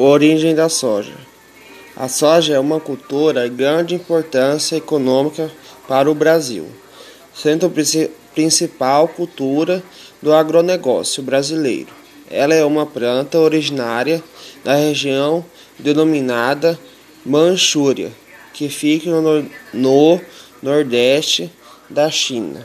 Origem da soja. A soja é uma cultura de grande importância econômica para o Brasil, sendo a principal cultura do agronegócio brasileiro. Ela é uma planta originária da região denominada Manchúria, que fica no, no nordeste da China.